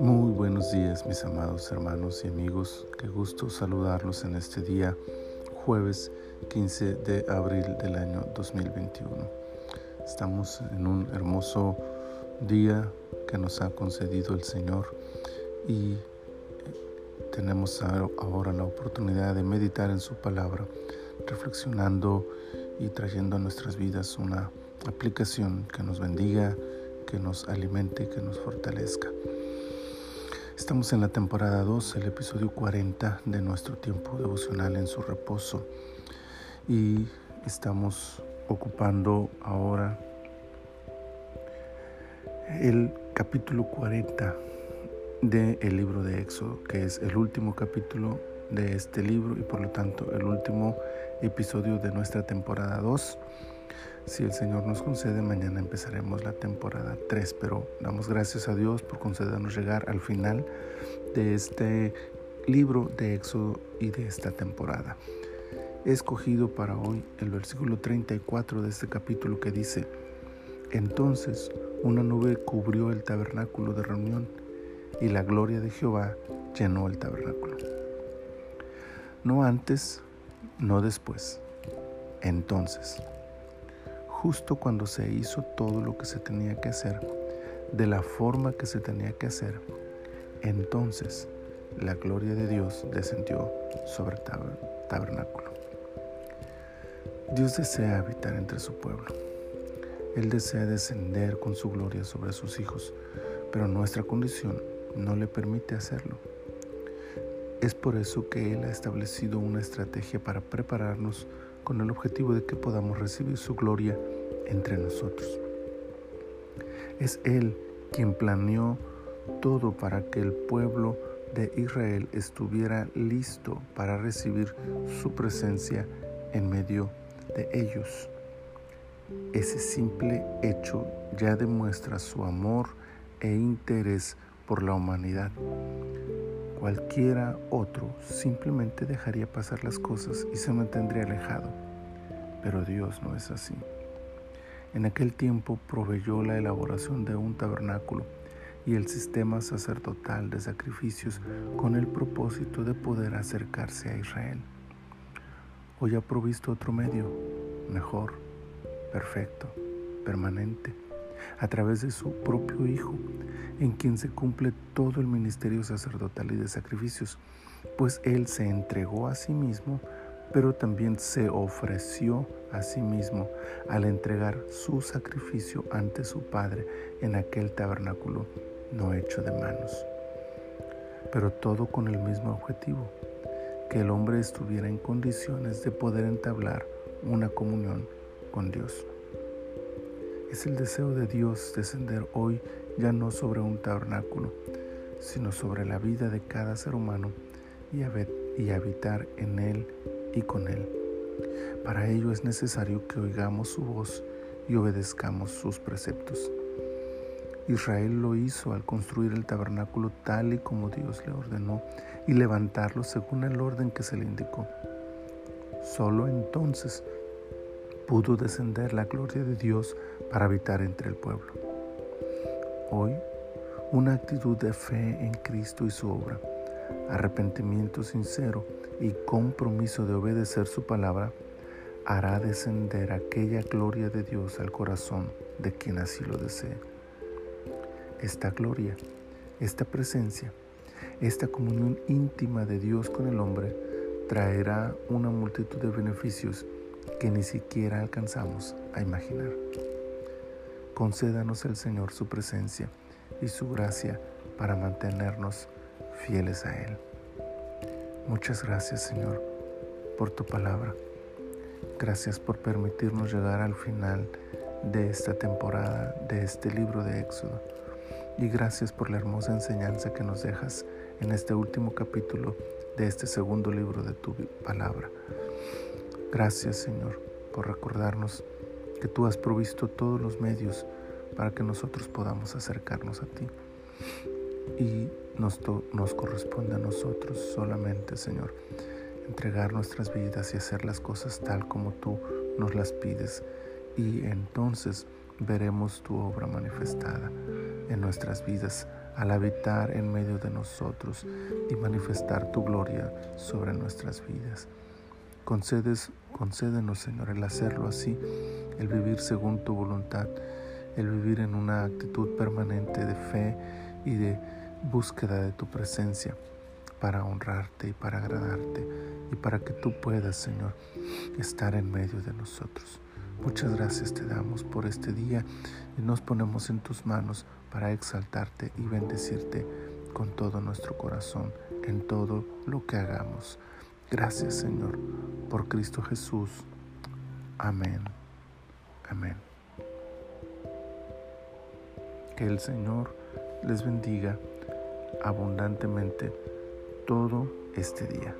Muy buenos días mis amados hermanos y amigos, qué gusto saludarlos en este día, jueves 15 de abril del año 2021. Estamos en un hermoso día que nos ha concedido el Señor y tenemos ahora la oportunidad de meditar en su palabra, reflexionando y trayendo a nuestras vidas una aplicación que nos bendiga, que nos alimente, que nos fortalezca. Estamos en la temporada 2, el episodio 40 de nuestro tiempo devocional en su reposo y estamos ocupando ahora el capítulo 40 del libro de Éxodo, que es el último capítulo de este libro y por lo tanto el último episodio de nuestra temporada 2 si el Señor nos concede, mañana empezaremos la temporada 3, pero damos gracias a Dios por concedernos llegar al final de este libro de Éxodo y de esta temporada. He escogido para hoy el versículo 34 de este capítulo que dice, entonces una nube cubrió el tabernáculo de reunión y la gloria de Jehová llenó el tabernáculo. No antes, no después, entonces justo cuando se hizo todo lo que se tenía que hacer, de la forma que se tenía que hacer, entonces la gloria de Dios descendió sobre el tabernáculo. Dios desea habitar entre su pueblo. Él desea descender con su gloria sobre sus hijos, pero nuestra condición no le permite hacerlo. Es por eso que Él ha establecido una estrategia para prepararnos con el objetivo de que podamos recibir su gloria entre nosotros. Es Él quien planeó todo para que el pueblo de Israel estuviera listo para recibir su presencia en medio de ellos. Ese simple hecho ya demuestra su amor e interés por la humanidad. Cualquiera otro simplemente dejaría pasar las cosas y se mantendría alejado. Pero Dios no es así. En aquel tiempo proveyó la elaboración de un tabernáculo y el sistema sacerdotal de sacrificios con el propósito de poder acercarse a Israel. Hoy ha provisto otro medio, mejor, perfecto, permanente a través de su propio Hijo, en quien se cumple todo el ministerio sacerdotal y de sacrificios, pues Él se entregó a sí mismo, pero también se ofreció a sí mismo al entregar su sacrificio ante su Padre en aquel tabernáculo no hecho de manos. Pero todo con el mismo objetivo, que el hombre estuviera en condiciones de poder entablar una comunión con Dios. Es el deseo de Dios descender hoy ya no sobre un tabernáculo, sino sobre la vida de cada ser humano y, habitar en él y con él. Para ello es necesario que oigamos su voz y obedezcamos sus preceptos. Israel lo hizo al construir el tabernáculo tal y como Dios le ordenó y levantarlo según el orden que se le indicó. Solo entonces pudo descender la gloria de Dios para habitar entre el pueblo. Hoy, una actitud de fe en Cristo y su obra, arrepentimiento sincero y compromiso de obedecer su palabra hará descender aquella gloria de Dios al corazón de quien así lo desee. Esta gloria, esta presencia, esta comunión íntima de Dios con el hombre traerá una multitud de beneficios que ni siquiera alcanzamos a imaginar. Concédanos el Señor su presencia y su gracia para mantenernos fieles a Él. Muchas gracias Señor por tu palabra. Gracias por permitirnos llegar al final de esta temporada, de este libro de Éxodo. Y gracias por la hermosa enseñanza que nos dejas en este último capítulo de este segundo libro de tu palabra. Gracias Señor por recordarnos que tú has provisto todos los medios para que nosotros podamos acercarnos a ti. Y nos, corresponde a nosotros solamente, Señor, entregar nuestras vidas y hacer las cosas tal como tú nos las pides. Y entonces veremos tu obra manifestada en nuestras vidas al habitar en medio de nosotros y manifestar tu gloria sobre nuestras vidas. Concedes, concédenos, Señor, el hacerlo así, el vivir según tu voluntad, el vivir en una actitud permanente de fe y de búsqueda de tu presencia para honrarte y para agradarte y para que tú puedas, Señor, estar en medio de nosotros. Muchas gracias te damos por este día y nos ponemos en tus manos para exaltarte y bendecirte con todo nuestro corazón en todo lo que hagamos. Gracias Señor, por Cristo Jesús. Amén. Amén. Que el Señor les bendiga abundantemente todo este día.